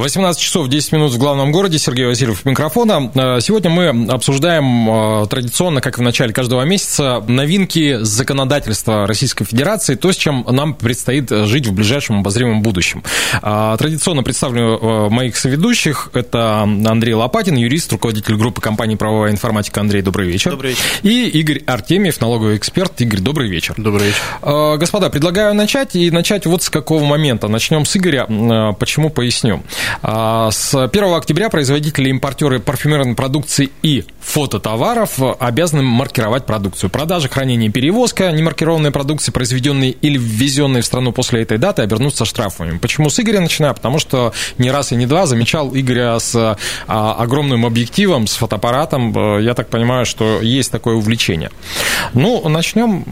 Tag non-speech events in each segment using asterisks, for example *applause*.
18 часов 10 минут в главном городе. Сергей Васильев микрофона. Э, сегодня мы обсуждаем э, традиционно, как в начале каждого месяца, новинки законодательства Российской Федерации, то, с чем нам предстоит жить в ближайшем обозримом будущем. Э, традиционно представлю моих соведущих. Это Андрей Лопатин, юрист, руководитель группы компании «Правовая информатика». Андрей, добрый вечер. Добрый вечер. И Игорь Артемьев, налоговый эксперт. Игорь, добрый вечер. Добрый вечер. Господа, предлагаю начать, и начать вот с какого момента. Начнем с Игоря. Почему, поясню. А, с 1 октября производители и импортеры парфюмерной продукции и фототоваров обязаны маркировать продукцию. Продажа, хранение и перевозка немаркированной продукции, произведенной или ввезенной в страну после этой даты, обернутся штрафами. Почему с Игоря начинаю? Потому что не раз и не два замечал Игоря с а, огромным объективом, с фотоаппаратом. Я так понимаю, что есть такое увлечение. Ну, начнем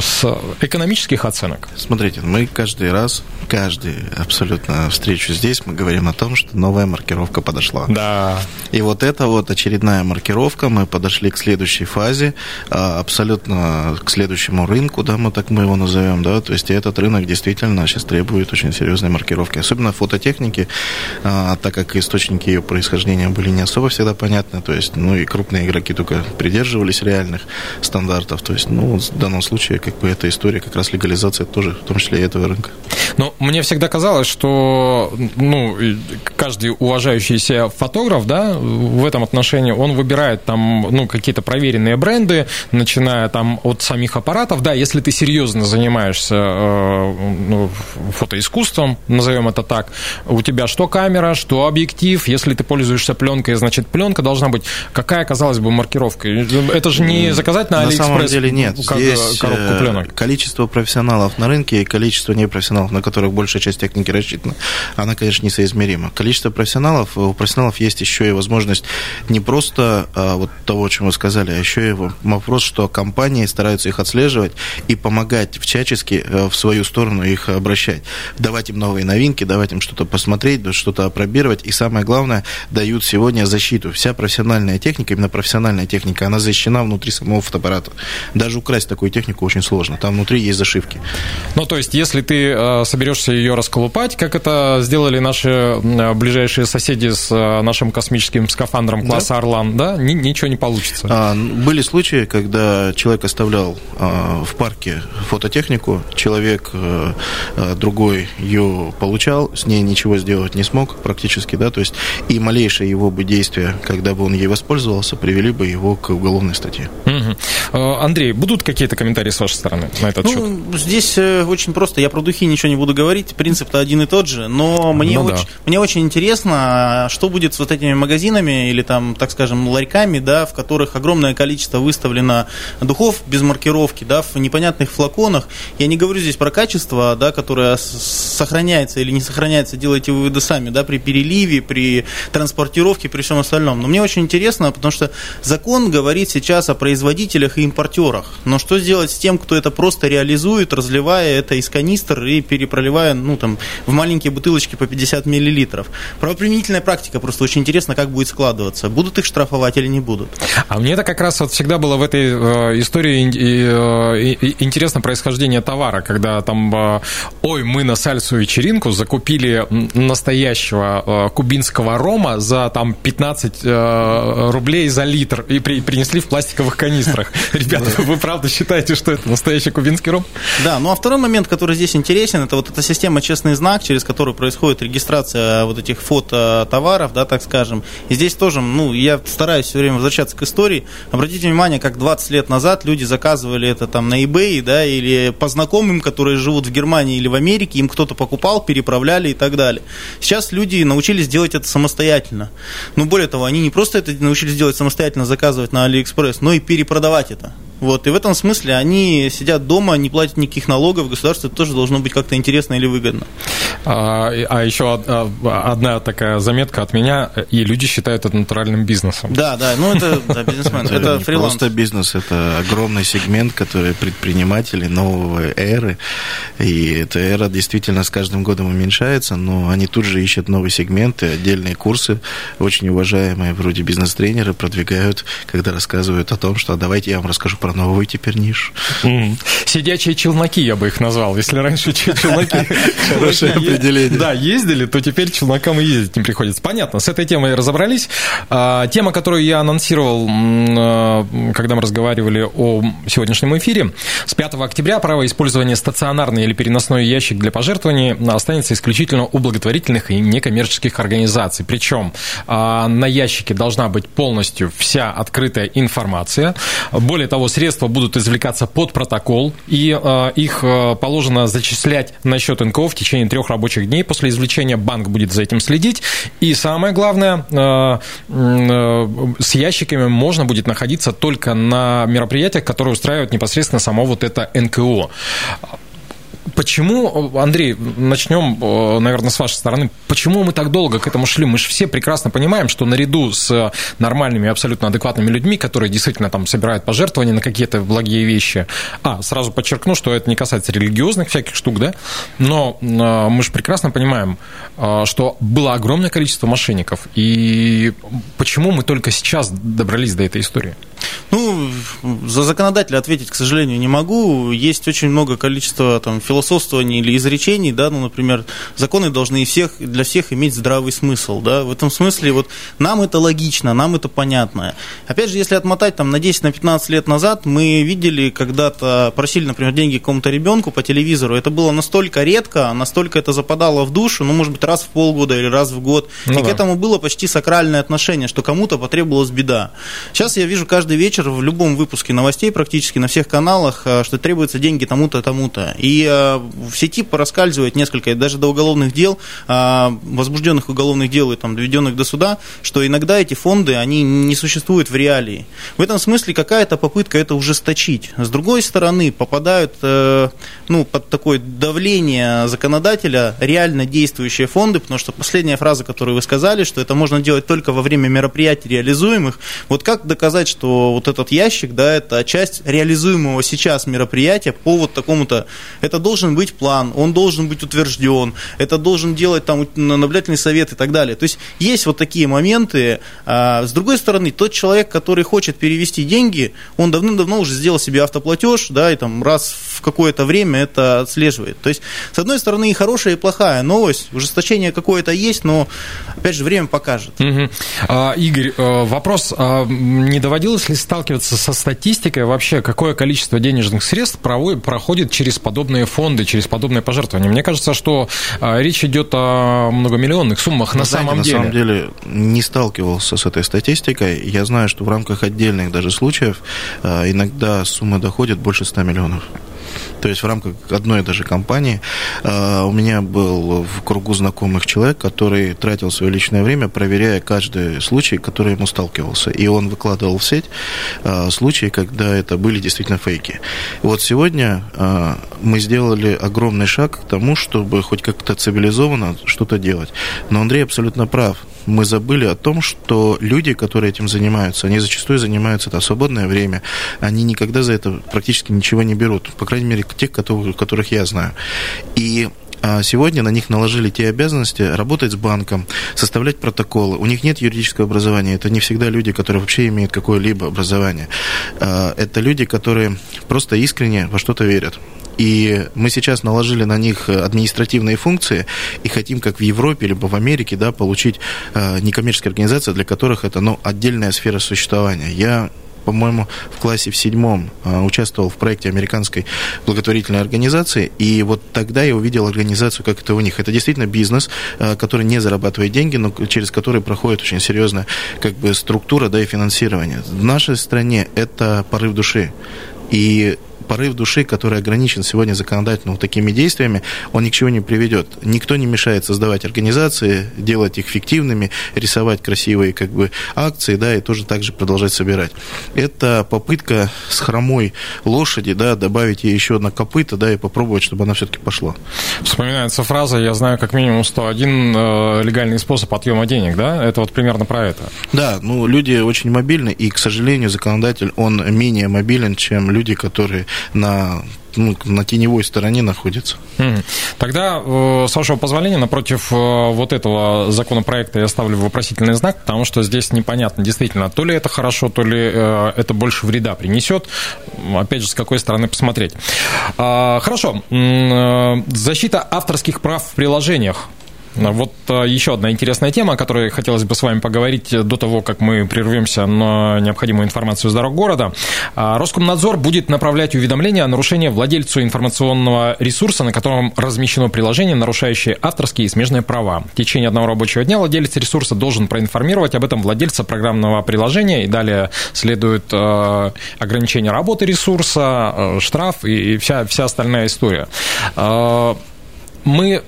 с экономических оценок. Смотрите, мы каждый раз, каждый абсолютно встречу здесь, мы говорим о том, что новая маркировка подошла. Да. И вот это вот очередная маркировка, мы подошли к следующей фазе, а, абсолютно к следующему рынку, да, мы так мы его назовем, да, то есть этот рынок действительно сейчас требует очень серьезной маркировки, особенно фототехники, а, так как источники ее происхождения были не особо всегда понятны, то есть, ну и крупные игроки только придерживались реальных стандартов, то есть, ну, в данном случае, как бы, эта история как раз легализация тоже, в том числе и этого рынка. Но мне всегда казалось, что, ну, каждый уважающийся фотограф, да, в этом отношении, он выбирает там, ну, какие-то проверенные бренды, начиная там от самих аппаратов, да, если ты серьезно занимаешься э, ну, фотоискусством, назовем это так, у тебя что камера, что объектив, если ты пользуешься пленкой, значит, пленка должна быть, какая, казалось бы, маркировка? Это же не заказать на, на Алиэкспресс самом деле нет. как Здесь коробку э, пленок. количество профессионалов на рынке и количество непрофессионалов, на которых большая часть техники рассчитана, она, конечно, несоизмерима количество профессионалов, у профессионалов есть еще и возможность не просто а, вот того, о чем вы сказали, а еще и вопрос, что компании стараются их отслеживать и помогать всячески а, в свою сторону их обращать. Давать им новые новинки, давать им что-то посмотреть, что-то опробировать. И самое главное, дают сегодня защиту. Вся профессиональная техника, именно профессиональная техника, она защищена внутри самого фотоаппарата. Даже украсть такую технику очень сложно. Там внутри есть зашивки. Ну, то есть, если ты э, соберешься ее расколупать, как это сделали наши ближайшие соседи с э, нашим космическим скафандром класса да? «Орлан», да, ничего не получится. А, были случаи, когда человек оставлял а, в парке фототехнику, человек а, другой ее получал, с ней ничего сделать не смог практически, да, то есть и малейшее его бы действие, когда бы он ей воспользовался, привели бы его к уголовной статье. Угу. Андрей, будут какие-то комментарии с вашей стороны на этот ну, счет? Здесь очень просто, я про духи ничего не буду говорить, принцип-то один и тот же, но мне, ну, очень, да. мне очень интересно, что будет с вот этими магазинами или там, так скажем, ларьками, да, в которых огромное количество выставлено духов без маркировки, да, в непонятных флаконах. Я не говорю здесь про качество, да, которое сохраняется или не сохраняется, делайте выводы сами, да, при переливе, при транспортировке, при всем остальном. Но мне очень интересно, потому что закон говорит сейчас о производителях и импортерах. Но что сделать с тем, кто это просто реализует, разливая это из канистр и перепроливая, ну, там, в маленькие бутылочки по 50 миллилитров? Правоприменительная практика, просто очень интересно, как будет складываться. Будут их штрафовать или не будут? А мне это как раз вот всегда было в этой э, истории э, интересно происхождение товара, когда там, э, ой, мы на сальсу вечеринку закупили настоящего кубинского рома за там 15 рублей за литр и при, принесли в пластиковых канистрах. *laughs* Ребята, вы правда считаете, что это настоящий кубинский ром? Да, ну а второй момент, который здесь интересен, это вот эта система «Честный знак», через которую происходит регистрация вот этих фото товаров, да, так скажем. И здесь тоже, ну, я стараюсь все время возвращаться к истории. Обратите внимание, как 20 лет назад люди заказывали это там на eBay, да, или по знакомым, которые живут в Германии или в Америке, им кто-то покупал, переправляли и так далее. Сейчас люди научились делать это самостоятельно. Но более того, они не просто это научились делать самостоятельно, заказывать на AliExpress, но и перепродавать это. Вот, и в этом смысле они сидят дома, не платят никаких налогов, государству это тоже должно быть как-то интересно или выгодно. А, а еще одна такая заметка от меня, и люди считают это натуральным бизнесом. Да, да, ну это да, бизнесмен, это фриланс. просто бизнес, это огромный сегмент, который предприниматели нового эры, и эта эра действительно с каждым годом уменьшается, но они тут же ищут новые сегменты, отдельные курсы, очень уважаемые вроде бизнес-тренеры продвигают, когда рассказывают о том, что давайте я вам расскажу про новую теперь нишу. Сидячие челноки, я бы их назвал. Если раньше челноки *laughs* Хорошее *laughs* определение. Да, ездили, то теперь челнокам и ездить не приходится. Понятно, с этой темой разобрались. А, тема, которую я анонсировал, а, когда мы разговаривали о сегодняшнем эфире, с 5 октября право использования стационарный или переносной ящик для пожертвований останется исключительно у благотворительных и некоммерческих организаций. Причем а, на ящике должна быть полностью вся открытая информация. Более того, средства будут извлекаться под протокол, и их положено зачислять на счет НКО в течение трех рабочих дней. После извлечения банк будет за этим следить. И самое главное, с ящиками можно будет находиться только на мероприятиях, которые устраивают непосредственно само вот это НКО. Почему, Андрей, начнем, э, наверное, с вашей стороны, почему мы так долго к этому шли? Мы же все прекрасно понимаем, что наряду с нормальными, абсолютно адекватными людьми, которые действительно там собирают пожертвования на какие-то благие вещи, а, сразу подчеркну, что это не касается религиозных всяких штук, да, но э, мы же прекрасно понимаем, э, что было огромное количество мошенников, и почему мы только сейчас добрались до этой истории? Ну, за законодателя ответить, к сожалению, не могу. Есть очень много количества там, философствований или изречений, да, ну, например, законы должны всех, для всех иметь здравый смысл, да, в этом смысле вот нам это логично, нам это понятно. Опять же, если отмотать там на 10-15 на лет назад, мы видели когда-то, просили, например, деньги какому-то ребенку по телевизору, это было настолько редко, настолько это западало в душу, ну, может быть, раз в полгода или раз в год, ну, и да. к этому было почти сакральное отношение, что кому-то потребовалась беда. Сейчас я вижу каждый вечер в любом выпуске новостей, практически на всех каналах, э, что требуются деньги тому-то, тому-то. И э, в сети пораскальзывает несколько, даже до уголовных дел, э, возбужденных уголовных дел и там, доведенных до суда, что иногда эти фонды, они не существуют в реалии. В этом смысле какая-то попытка это ужесточить. С другой стороны, попадают ну, под такое давление законодателя реально действующие фонды, потому что последняя фраза, которую вы сказали, что это можно делать только во время мероприятий реализуемых. Вот как доказать, что вот этот ящик, да, это часть реализуемого сейчас мероприятия по вот такому-то, это должен быть план, он должен быть утвержден, это должен делать там наблюдательный совет и так далее. То есть есть вот такие моменты. А, с другой стороны, тот человек, который хочет перевести деньги, он давным-давно уже сделал себе автоплатеж, да, и там раз в какое-то время это отслеживает. То есть, с одной стороны, и хорошая, и плохая новость, ужесточение какое-то есть, но, опять же, время покажет. Угу. А, Игорь, э, вопрос, а не доводилось ли сталкиваться со статистикой вообще, какое количество денежных средств проходит через подобные фонды, через подобные пожертвования. Мне кажется, что а, речь идет о многомиллионных суммах Вы на знаете, самом деле. На самом деле не сталкивался с этой статистикой. Я знаю, что в рамках отдельных даже случаев а, иногда сумма доходит больше 100 миллионов. То есть в рамках одной даже компании э, у меня был в кругу знакомых человек, который тратил свое личное время, проверяя каждый случай, который ему сталкивался. И он выкладывал в сеть э, случаи, когда это были действительно фейки. И вот сегодня э, мы сделали огромный шаг к тому, чтобы хоть как-то цивилизованно что-то делать. Но Андрей абсолютно прав мы забыли о том, что люди, которые этим занимаются, они зачастую занимаются это свободное время, они никогда за это практически ничего не берут, по крайней мере, тех, которых я знаю. И а, сегодня на них наложили те обязанности работать с банком, составлять протоколы. У них нет юридического образования. Это не всегда люди, которые вообще имеют какое-либо образование. А, это люди, которые просто искренне во что-то верят. И мы сейчас наложили на них административные функции и хотим, как в Европе либо в Америке, да, получить э, некоммерческие организации, для которых это ну, отдельная сфера существования. Я по-моему, в классе в седьмом э, участвовал в проекте американской благотворительной организации, и вот тогда я увидел организацию, как это у них. Это действительно бизнес, э, который не зарабатывает деньги, но через который проходит очень серьезная как бы, структура да, и финансирование. В нашей стране это порыв души. И порыв души, который ограничен сегодня законодательно вот такими действиями, он ни к чему не приведет. Никто не мешает создавать организации, делать их фиктивными, рисовать красивые как бы акции, да, и тоже также продолжать собирать. Это попытка с хромой лошади, да, добавить ей еще одно копыто, да, и попробовать, чтобы она все-таки пошла. Вспоминается фраза «я знаю как минимум 101 э, легальный способ отъема денег», да? Это вот примерно про это. Да, ну, люди очень мобильны, и, к сожалению, законодатель, он менее мобилен, чем люди, которые на ну, на теневой стороне находится. Тогда, э, с вашего позволения, напротив э, вот этого законопроекта я ставлю вопросительный знак, потому что здесь непонятно действительно, то ли это хорошо, то ли э, это больше вреда принесет. Опять же, с какой стороны посмотреть. А, хорошо. Защита авторских прав в приложениях. Вот а, еще одна интересная тема, о которой хотелось бы с вами поговорить до того, как мы прервемся на необходимую информацию с дорог города. А, Роскомнадзор будет направлять уведомления о нарушении владельцу информационного ресурса, на котором размещено приложение, нарушающее авторские и смежные права. В течение одного рабочего дня владелец ресурса должен проинформировать об этом владельца программного приложения, и далее следует а, ограничение работы ресурса, штраф и вся, вся остальная история. Мы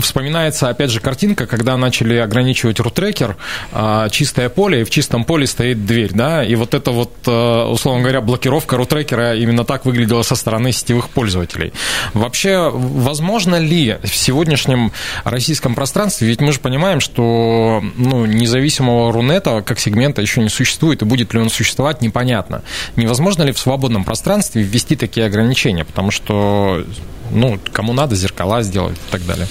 вспоминается, опять же, картинка, когда начали ограничивать рутрекер, а, чистое поле, и в чистом поле стоит дверь, да, и вот это вот, а, условно говоря, блокировка рутрекера именно так выглядела со стороны сетевых пользователей. Вообще, возможно ли в сегодняшнем российском пространстве, ведь мы же понимаем, что ну, независимого Рунета как сегмента еще не существует, и будет ли он существовать, непонятно. Невозможно ли в свободном пространстве ввести такие ограничения, потому что ну, кому надо, зеркала сделать и так далее.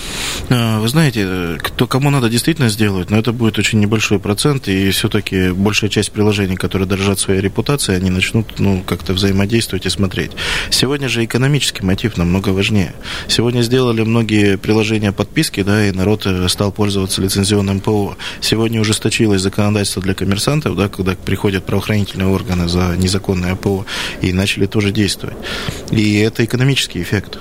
А, вы знаете, кто кому надо действительно сделать, но это будет очень небольшой процент, и все-таки большая часть приложений, которые дорожат своей репутацией, они начнут ну, как-то взаимодействовать и смотреть. Сегодня же экономический мотив намного важнее. Сегодня сделали многие приложения подписки, да, и народ э, стал пользоваться лицензионным ПО. Сегодня ужесточилось законодательство для коммерсантов, да, когда приходят правоохранительные органы за незаконное ПО, и начали тоже действовать. И это экономический эффект.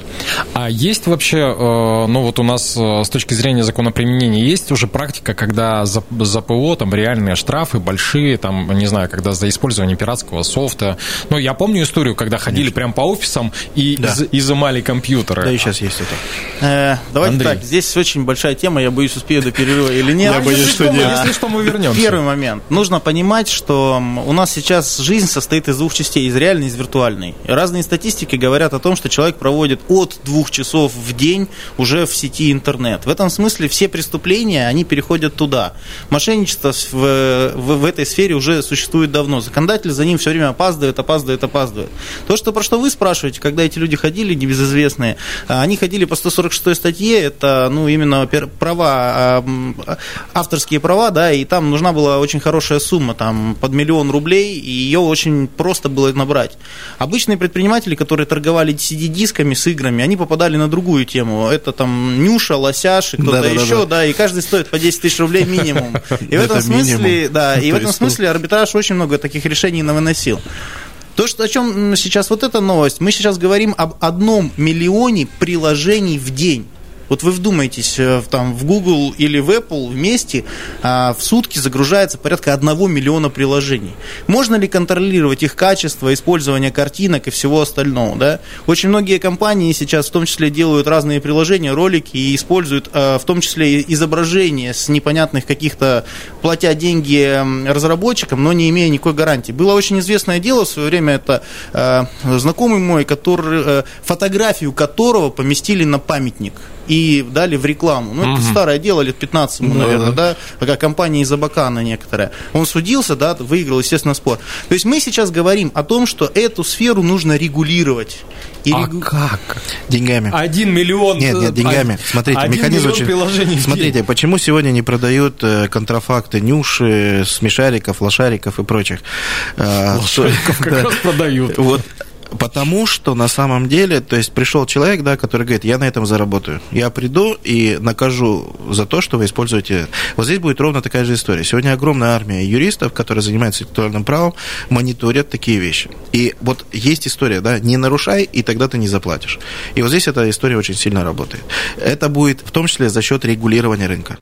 А есть вообще, э, ну вот у нас э, с точки зрения закона применения, есть уже практика, когда за, за ПО там реальные штрафы большие, там, не знаю, когда за использование пиратского софта. Ну, я помню историю, когда ходили прям по офисам и да. из, изымали компьютеры. Да, и сейчас есть это. Э, давайте Андрей. так, здесь очень большая тема, я боюсь, успею до перерыва или нет. Я боюсь, что нет. Если что, мы вернемся. Первый момент. Нужно понимать, что у нас сейчас жизнь состоит из двух частей, из реальной и из виртуальной. Разные статистики говорят о том, что человек проводит от двух часов в день уже в сети интернет. В этом смысле все преступления, они переходят туда. Мошенничество в, в, в этой сфере уже существует давно. Законодатель за ним все время опаздывает, опаздывает, опаздывает. То, что, про что вы спрашиваете, когда эти люди ходили, небезызвестные, а, они ходили по 146 статье, это ну, именно права, авторские права, да, и там нужна была очень хорошая сумма, там под миллион рублей, и ее очень просто было набрать. Обычные предприниматели, которые торговали CD-дисками с играми, они попадали на другую тему. Это там Нюша, Лосяш и кто-то да, еще, да, да. да, и каждый стоит по 10 тысяч рублей минимум. *laughs* И в этом смысле, да, и *laughs* в этом смысле арбитраж очень много таких решений навыносил. То, что, о чем сейчас вот эта новость, мы сейчас говорим об одном миллионе приложений в день. Вот вы вдумайтесь, э, там в Google или в Apple вместе а, в сутки загружается порядка 1 миллиона приложений. Можно ли контролировать их качество, использование картинок и всего остального? Да? Очень многие компании сейчас в том числе делают разные приложения, ролики и используют а, в том числе изображения с непонятных каких-то, платя деньги разработчикам, но не имея никакой гарантии. Было очень известное дело в свое время, это а, знакомый мой, который, фотографию которого поместили на памятник и дали в рекламу. Ну, это угу. старое дело, лет 15 ему, наверное, да, да такая компания из Абакана некоторая. Он судился, да, выиграл, естественно, спор. То есть мы сейчас говорим о том, что эту сферу нужно регулировать. И а регу... как? Деньгами. Один миллион. Нет, нет, деньгами. Смотрите, Один механизм очень... приложений Смотрите, почему сегодня не продают э, контрафакты нюши, смешариков, лошариков и прочих? Э, лошариков как *laughs* раз продают. Вот Потому что на самом деле, то есть пришел человек, да, который говорит, я на этом заработаю. Я приду и накажу за то, что вы используете. Вот здесь будет ровно такая же история. Сегодня огромная армия юристов, которые занимаются интеллектуальным правом, мониторят такие вещи. И вот есть история, да, не нарушай, и тогда ты не заплатишь. И вот здесь эта история очень сильно работает. Это будет в том числе за счет регулирования рынка.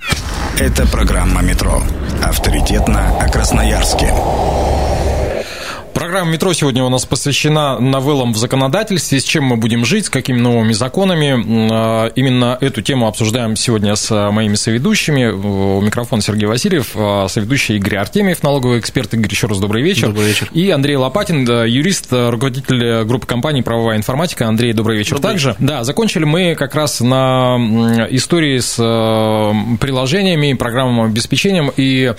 Это программа «Метро». Авторитетно о Красноярске. Программа «Метро» сегодня у нас посвящена новеллам в законодательстве, с чем мы будем жить, с какими новыми законами. А, именно эту тему обсуждаем сегодня с моими соведущими. У микрофона Сергей Васильев, а, соведущий Игорь Артемьев, налоговый эксперт. Игорь, еще раз добрый вечер. Добрый вечер. И Андрей Лопатин, юрист, руководитель группы компаний «Правовая информатика». Андрей, добрый вечер добрый также. Вечер. Да, закончили мы как раз на истории с приложениями, программным обеспечением и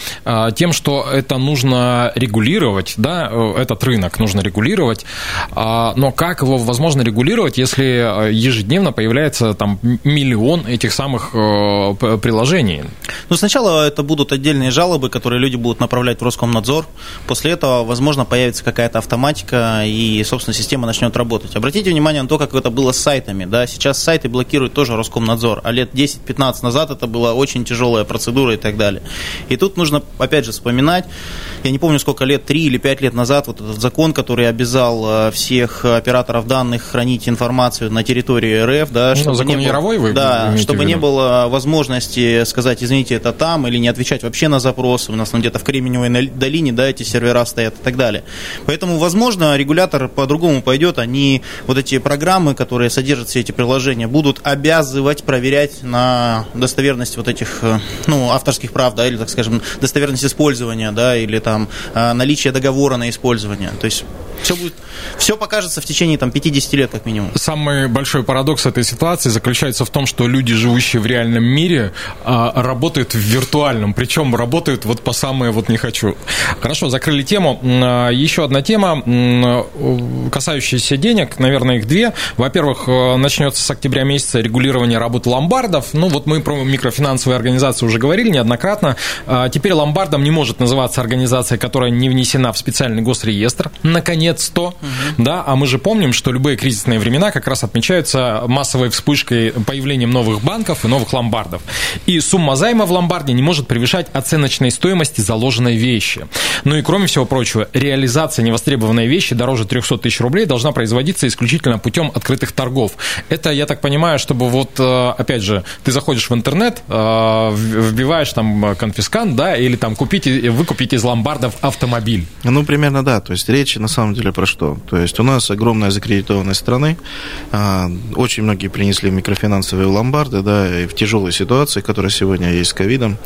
тем, что это нужно регулировать, да, этот рынок нужно регулировать, а, но как его возможно регулировать, если э, ежедневно появляется там миллион этих самых э, приложений? Ну, сначала это будут отдельные жалобы, которые люди будут направлять в Роскомнадзор. После этого, возможно, появится какая-то автоматика, и, собственно, система начнет работать. Обратите внимание на то, как это было с сайтами. Да? Сейчас сайты блокирует тоже Роскомнадзор, а лет 10-15 назад это была очень тяжелая процедура и так далее. И тут нужно, опять же, вспоминать, я не помню, сколько лет, 3 или 5 лет назад, вот этот закон, который обязал э, всех операторов данных хранить информацию на территории РФ, да, ну, чтобы закон не было, Яровой вы да, чтобы не было возможности сказать, извините, это там, или не отвечать вообще на запросы, у нас там где-то в Кремниевой долине, да, эти сервера стоят и так далее. Поэтому, возможно, регулятор по-другому пойдет, они вот эти программы, которые содержат все эти приложения, будут обязывать проверять на достоверность вот этих, э, ну, авторских прав, да, или, так скажем, достоверность использования, да, или там э, наличие договора на использование. То есть все будет, все покажется в течение там 50 лет как минимум. Самый большой парадокс этой ситуации заключается в том, что люди, живущие в реальном мире, а, работают в виртуальном, причем работают вот по самое вот не хочу. Хорошо, закрыли тему. А, еще одна тема, касающаяся денег, наверное, их две. Во-первых, э, начнется с октября месяца регулирование работы ломбардов. Ну вот мы про микрофинансовые организации уже говорили неоднократно. А, теперь ломбардом не может называться организация, которая не внесена в специальный госреестр. Наконец нет 100, угу. да, а мы же помним, что любые кризисные времена как раз отмечаются массовой вспышкой появлением новых банков и новых ломбардов. И сумма займа в ломбарде не может превышать оценочной стоимости заложенной вещи. Ну и кроме всего прочего, реализация невостребованной вещи дороже 300 тысяч рублей должна производиться исключительно путем открытых торгов. Это, я так понимаю, чтобы вот, э, опять же, ты заходишь в интернет, э, вбиваешь там конфискант, да, или там купить, выкупить из ломбардов автомобиль. Ну, примерно да. То есть речь на самом деле деле про что? То есть у нас огромная закредитованность страны, а, очень многие принесли микрофинансовые ломбарды, да, и в тяжелой ситуации, которая сегодня есть с ковидом,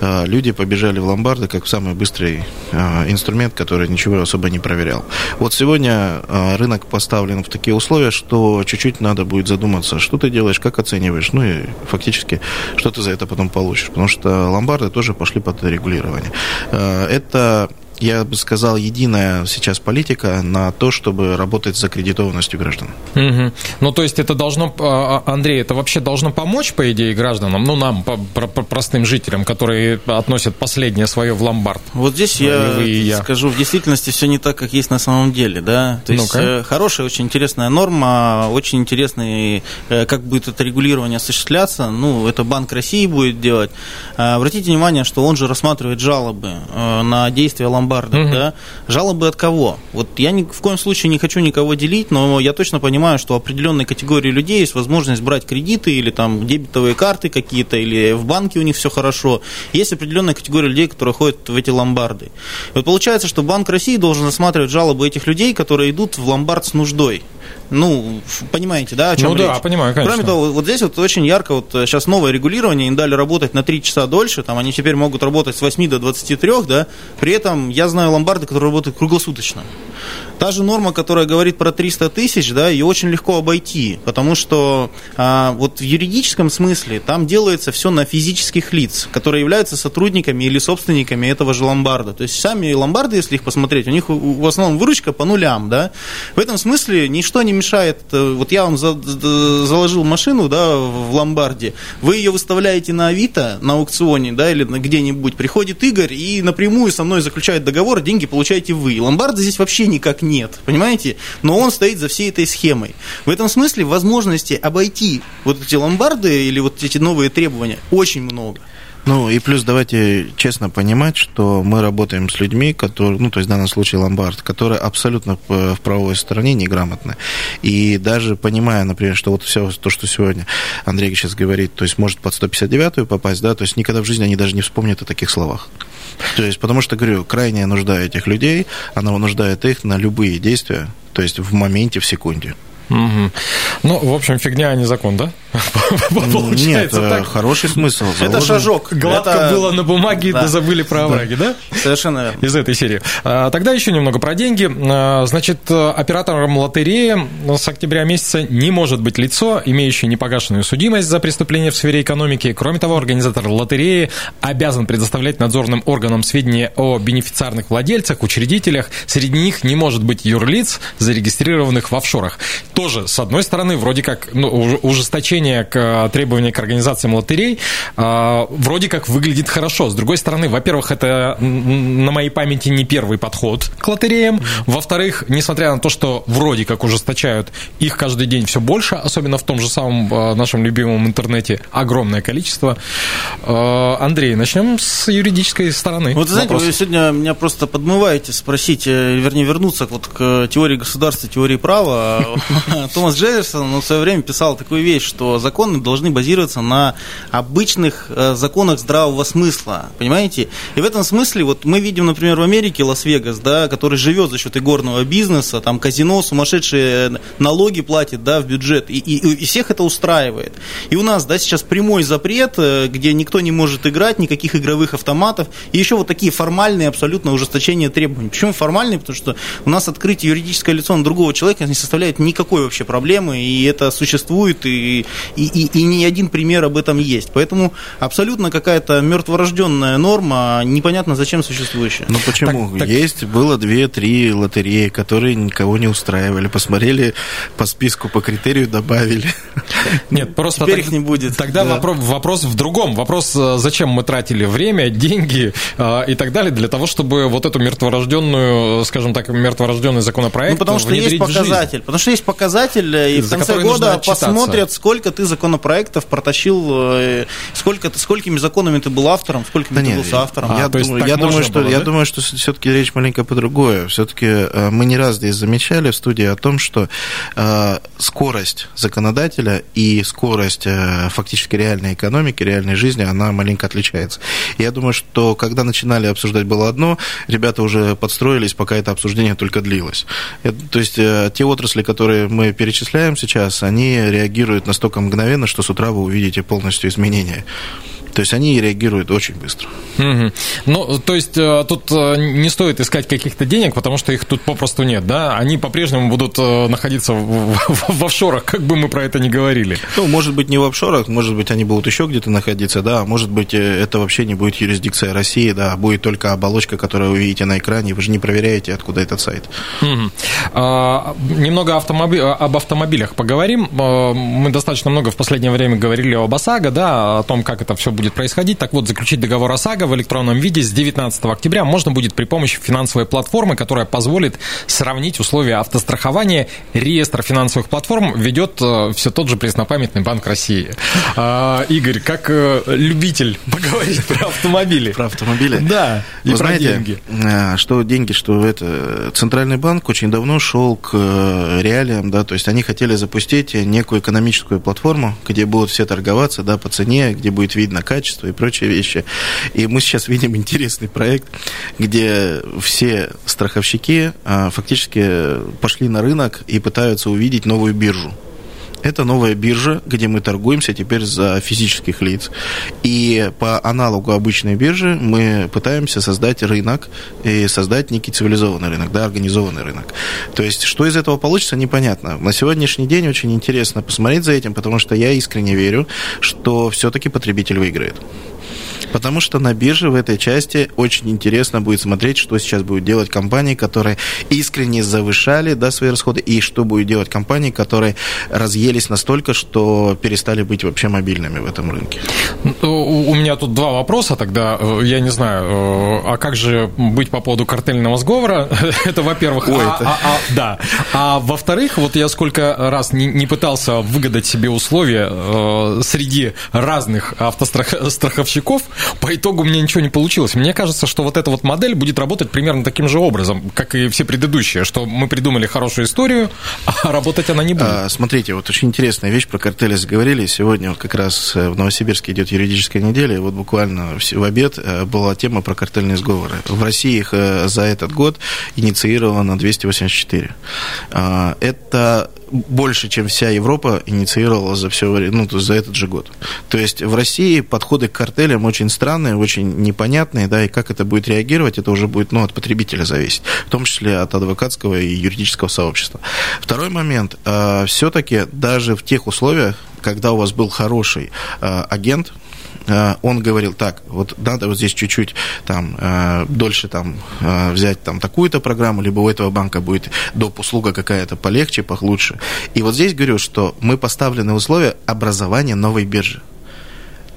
а, люди побежали в ломбарды как самый быстрый а, инструмент, который ничего особо не проверял. Вот сегодня рынок поставлен в такие условия, что чуть-чуть надо будет задуматься, что ты делаешь, как оцениваешь, ну и фактически, что ты за это потом получишь, потому что ломбарды тоже пошли под регулирование. Это я бы сказал, единая сейчас политика на то, чтобы работать с закредитованностью граждан. Угу. Ну, то есть это должно, а, а, Андрей, это вообще должно помочь, по идее, гражданам, ну, нам, по, по, простым жителям, которые относят последнее свое в ломбард? Вот здесь я, я скажу, в действительности все не так, как есть на самом деле, да. То есть ну хорошая, очень интересная норма, очень интересный, э, как будет это регулирование осуществляться, ну, это Банк России будет делать. Обратите внимание, что он же рассматривает жалобы э, на действия ломбарда ломбардах, угу. да, жалобы от кого? Вот я ни, в коем случае не хочу никого делить, но я точно понимаю, что определенной категории людей есть возможность брать кредиты или там дебетовые карты какие-то, или в банке у них все хорошо. Есть определенная категория людей, которые ходят в эти ломбарды. И вот получается, что Банк России должен рассматривать жалобы этих людей, которые идут в ломбард с нуждой. Ну, понимаете, да, о чем ну, речь? да, понимаю, конечно. Кроме того, вот здесь вот очень ярко, вот сейчас новое регулирование, им дали работать на 3 часа дольше, там они теперь могут работать с 8 до 23, да, при этом я знаю ломбарды, которые работают круглосуточно. Та же норма, которая говорит про 300 тысяч, да, ее очень легко обойти, потому что а, вот в юридическом смысле там делается все на физических лиц, которые являются сотрудниками или собственниками этого же ломбарда. То есть сами ломбарды, если их посмотреть, у них в основном выручка по нулям, да. В этом смысле ничто не мешает. Э, вот я вам за, заложил машину, да, в ломбарде, вы ее выставляете на Авито, на аукционе, да, или где-нибудь, приходит Игорь и напрямую со мной заключает договор, деньги получаете вы. Ломбарды здесь вообще никак нет, понимаете? Но он стоит за всей этой схемой. В этом смысле возможности обойти вот эти ломбарды или вот эти новые требования очень много. Ну и плюс давайте честно понимать, что мы работаем с людьми, которые, ну то есть в данном случае ломбард, которые абсолютно в правовой стороне неграмотны. И даже понимая, например, что вот все то, что сегодня Андрей сейчас говорит, то есть может под 159-ю попасть, да, то есть никогда в жизни они даже не вспомнят о таких словах. То есть, потому что, говорю, крайняя нужда этих людей, она вынуждает их на любые действия, то есть в моменте, в секунде. Угу. Ну, в общем, фигня, а не закон, да? *laughs* Получается Нет, так. хороший смысл. Это шажок. Гладко это... было на бумаге, да, да забыли про овраги, да. да? Совершенно верно. Из этой серии. А, тогда еще немного про деньги. А, значит, оператором лотереи с октября месяца не может быть лицо, имеющее непогашенную судимость за преступление в сфере экономики. Кроме того, организатор лотереи обязан предоставлять надзорным органам сведения о бенефициарных владельцах, учредителях. Среди них не может быть юрлиц, зарегистрированных в офшорах тоже, с одной стороны, вроде как ну, ужесточение к э, требованиям к организациям лотерей э, вроде как выглядит хорошо. С другой стороны, во-первых, это на моей памяти не первый подход к лотереям. Во-вторых, несмотря на то, что вроде как ужесточают их каждый день все больше, особенно в том же самом э, нашем любимом интернете, огромное количество. Э, Андрей, начнем с юридической стороны. Вот знаете, Вопрос. вы сегодня меня просто подмываете спросить, э, вернее, вернуться вот к теории государства, теории права. *laughs* *laughs* Томас Джефферсон ну, в свое время писал такую вещь, что законы должны базироваться на обычных э, законах здравого смысла, понимаете? И в этом смысле вот мы видим, например, в Америке Лас-Вегас, да, который живет за счет игорного бизнеса, там казино, сумасшедшие налоги платит, да, в бюджет, и, и, и всех это устраивает. И у нас, да, сейчас прямой запрет, э, где никто не может играть, никаких игровых автоматов, и еще вот такие формальные абсолютно ужесточения требований. Почему формальные? Потому что у нас открытие юридическое лицо на другого человека не составляет никакой никакой вообще проблемы, и это существует, и, и, и, и не один пример об этом есть. Поэтому абсолютно какая-то мертворожденная норма, непонятно зачем существующая. Ну почему? Так, так... Есть, было две-три лотереи, которые никого не устраивали. Посмотрели по списку, по критерию добавили. *laughs* Нет, просто Теперь так, их не будет. Тогда да. вопрос, вопрос в другом. Вопрос, э, зачем мы тратили время, *laughs* деньги э, и так далее для того, чтобы вот эту мертворожденную, скажем так, мертворожденный законопроект Ну, потому что есть показатель. Потому что есть показатель показатель, и в конце года посмотрят, сколько ты законопроектов протащил, э, сколько сколькими законами ты был автором, сколькими да ты нет, был соавтором. А, я, думаю, я, думаю, что, было, я да? думаю, что все-таки речь маленько по другое. Все-таки э, мы не раз здесь замечали в студии о том, что э, скорость законодателя и скорость э, фактически реальной экономики, реальной жизни, она маленько отличается. Я думаю, что когда начинали обсуждать было одно, ребята уже подстроились, пока это обсуждение только длилось. То есть э, те отрасли, которые мы перечисляем сейчас, они реагируют настолько мгновенно, что с утра вы увидите полностью изменения. То есть они реагируют очень быстро. Угу. Ну, то есть э, тут э, не стоит искать каких-то денег, потому что их тут попросту нет, да? Они по-прежнему будут э, находиться в, в, в офшорах, как бы мы про это ни говорили. Ну, может быть, не в офшорах, может быть, они будут еще где-то находиться, да, может быть, это вообще не будет юрисдикция России, да, а будет только оболочка, которую вы видите на экране, вы же не проверяете, откуда этот сайт. Угу. А, немного автомоби... об автомобилях поговорим. Мы достаточно много в последнее время говорили об ОСАГО, да, о том, как это все будет будет происходить. Так вот, заключить договор ОСАГО в электронном виде с 19 октября можно будет при помощи финансовой платформы, которая позволит сравнить условия автострахования. Реестр финансовых платформ ведет э, все тот же преснопамятный Банк России. А, Игорь, как э, любитель *laughs* поговорить про автомобили. Про автомобили? Да, и Вы про знаете, деньги. Э, что деньги, что это... Центральный банк очень давно шел к реалиям, да, то есть они хотели запустить некую экономическую платформу, где будут все торговаться, да, по цене, где будет видно качество, качество и прочие вещи. И мы сейчас видим интересный проект, где все страховщики а, фактически пошли на рынок и пытаются увидеть новую биржу. Это новая биржа, где мы торгуемся теперь за физических лиц. И по аналогу обычной биржи мы пытаемся создать рынок и создать некий цивилизованный рынок, да, организованный рынок. То есть, что из этого получится, непонятно. На сегодняшний день очень интересно посмотреть за этим, потому что я искренне верю, что все-таки потребитель выиграет. Потому что на бирже в этой части очень интересно будет смотреть, что сейчас будет делать компании, которые искренне завышали да, свои расходы, и что будет делать компании, которые разъелись настолько, что перестали быть вообще мобильными в этом рынке. Ну, у меня тут два вопроса тогда. Э, я не знаю, э, а как же быть по поводу картельного сговора? *laughs* это, во-первых. Ой, а, это... А, а, да. А во-вторых, вот я сколько раз не, не пытался выгадать себе условия э, среди разных автостраховщиков, по итогу мне ничего не получилось. Мне кажется, что вот эта вот модель будет работать примерно таким же образом, как и все предыдущие, что мы придумали хорошую историю, а работать она не будет. А, смотрите, вот очень интересная вещь про картели заговорили. Сегодня как раз э, в Новосибирске идет юридическая неделя, и вот буквально в обед э, была тема про картельные сговоры. В России их э, за этот год инициировано 284. А, это больше, чем вся Европа инициировала за все ну, за этот же год. То есть в России подходы к картелям очень странные, очень непонятные, да, и как это будет реагировать, это уже будет ну, от потребителя зависеть, в том числе от адвокатского и юридического сообщества. Второй момент. А, все-таки даже в тех условиях, когда у вас был хороший э, агент, он говорил, так, вот надо вот здесь чуть-чуть там э, дольше там э, взять там такую-то программу, либо у этого банка будет доп. услуга какая-то полегче, получше. И вот здесь говорю, что мы поставлены условия образования новой биржи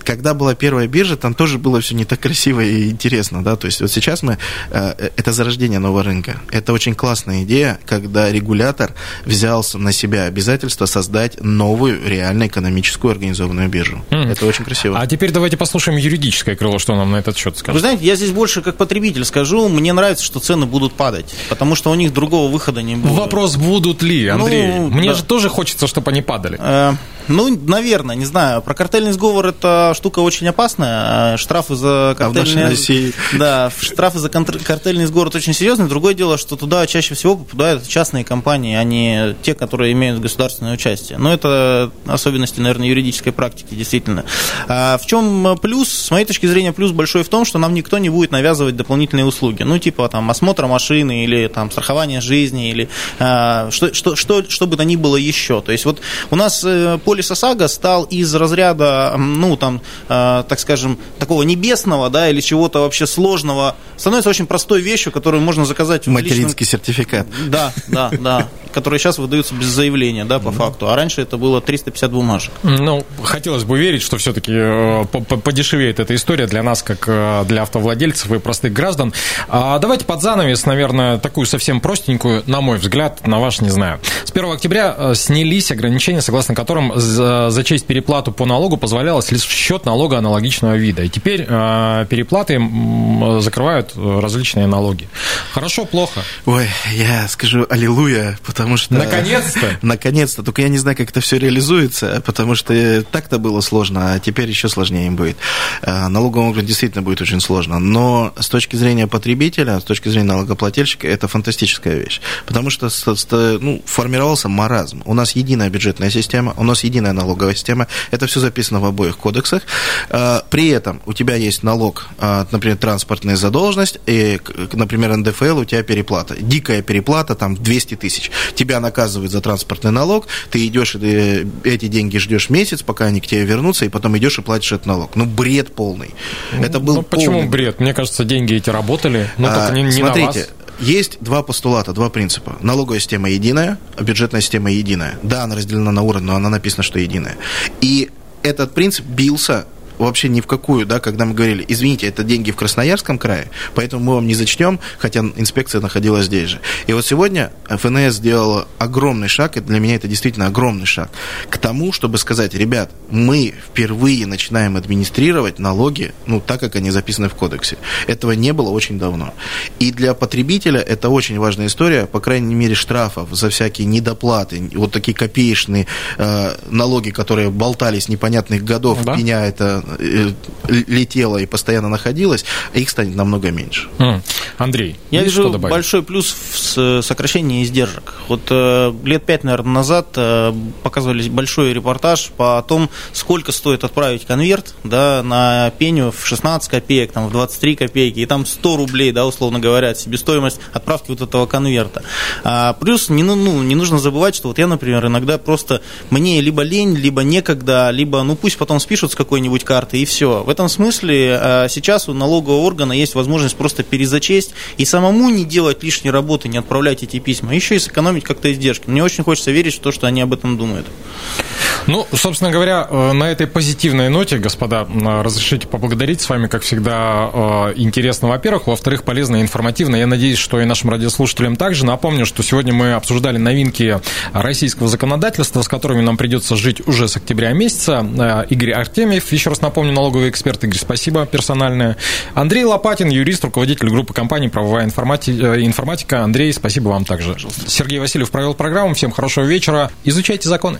когда была первая биржа, там тоже было все не так красиво и интересно, да, то есть вот сейчас мы, э, это зарождение нового рынка. Это очень классная идея, когда регулятор взялся на себя обязательство создать новую реально экономическую организованную биржу. Mm. Это очень красиво. А теперь давайте послушаем юридическое крыло, что нам на этот счет скажет. Вы знаете, я здесь больше как потребитель скажу, мне нравится, что цены будут падать, потому что у них другого выхода не будет. Вопрос, будут ли, Андрей? Ну, Мне да. же тоже хочется, чтобы они падали. Э, ну, наверное, не знаю. Про картельный сговор это штука очень опасная. А штрафы за картельный... А России... Да, штрафы за картельный сговор очень серьезные. Другое дело, что туда чаще всего попадают частные компании, а не те, которые имеют государственное участие. Но это особенности, наверное, юридической практики, действительно. А в чем плюс? С моей точки зрения, плюс большой в том, что нам никто не будет навязывать дополнительные услуги. Ну, типа там осмотра машины или там страхование жизни или а, что, что, что, что бы то ни было еще. То есть вот у нас э, поле полис ОСАГО стал из разряда, ну, там, э, так скажем, такого небесного, да, или чего-то вообще сложного, становится очень простой вещью, которую можно заказать в Материнский личном... сертификат. Да, да, да которые сейчас выдаются без заявления, да, по факту. А раньше это было 350 бумажек. Ну, хотелось бы верить, что все-таки э, подешевеет эта история для нас, как э, для автовладельцев и простых граждан. А давайте под занавес, наверное, такую совсем простенькую, на мой взгляд, на ваш не знаю. С 1 октября э, снялись ограничения, согласно которым за, за честь переплату по налогу позволялось лишь в счет налога аналогичного вида. И теперь переплаты закрывают различные налоги. Хорошо, плохо? Ой, я скажу аллилуйя, потому потому что... Наконец-то? *laughs* Наконец-то. Только я не знаю, как это все реализуется, потому что так-то было сложно, а теперь еще сложнее им будет. А, налоговому органу действительно будет очень сложно. Но с точки зрения потребителя, с точки зрения налогоплательщика, это фантастическая вещь. Потому что ну, формировался маразм. У нас единая бюджетная система, у нас единая налоговая система. Это все записано в обоих кодексах. А, при этом у тебя есть налог, например, транспортная задолженность, и, например, НДФЛ, у тебя переплата. Дикая переплата, там, 200 тысяч тебя наказывают за транспортный налог, ты идешь и эти деньги ждешь месяц, пока они к тебе вернутся, и потом идешь и платишь этот налог. Ну, бред полный. Это был ну, почему полный... бред? Мне кажется, деньги эти работали, но а, только не, не смотрите, на вас. Есть два постулата, два принципа. Налоговая система единая, а бюджетная система единая. Да, она разделена на уровень, но она написана, что единая. И этот принцип бился вообще ни в какую, да, когда мы говорили, извините, это деньги в Красноярском крае, поэтому мы вам не зачтем, хотя инспекция находилась здесь же. И вот сегодня ФНС сделала огромный шаг, и для меня это действительно огромный шаг, к тому, чтобы сказать, ребят, мы впервые начинаем администрировать налоги, ну, так, как они записаны в кодексе. Этого не было очень давно. И для потребителя это очень важная история, по крайней мере, штрафов за всякие недоплаты, вот такие копеечные э, налоги, которые болтались непонятных годов, да? меня это Э, летела и постоянно находилась, их станет намного меньше. Андрей, я вижу большой плюс в сокращении издержек. Вот э, лет пять, наверное, назад э, показывали большой репортаж по том, сколько стоит отправить конверт да, на пеню в 16 копеек, там, в 23 копейки, и там 100 рублей, да, условно говоря, себестоимость отправки вот этого конверта. А, плюс не, ну, ну, не нужно забывать, что вот я, например, иногда просто мне либо лень, либо некогда, либо ну пусть потом спишут с какой-нибудь карты, карты, и все. В этом смысле а, сейчас у налогового органа есть возможность просто перезачесть и самому не делать лишней работы, не отправлять эти письма, еще и сэкономить как-то издержки. Мне очень хочется верить в то, что они об этом думают. Ну, собственно говоря, э, на этой позитивной ноте, господа, разрешите поблагодарить с вами, как всегда, э, интересно, во-первых, во-вторых, полезно и информативно. Я надеюсь, что и нашим радиослушателям также. Напомню, что сегодня мы обсуждали новинки российского законодательства, с которыми нам придется жить уже с октября месяца. Э, Игорь Артемьев, еще раз напомню, налоговый эксперт. Игорь, спасибо персональное. Андрей Лопатин, юрист, руководитель группы компании «Правовая информатика». Андрей, спасибо вам также. Сергей Васильев провел программу. Всем хорошего вечера. Изучайте законы.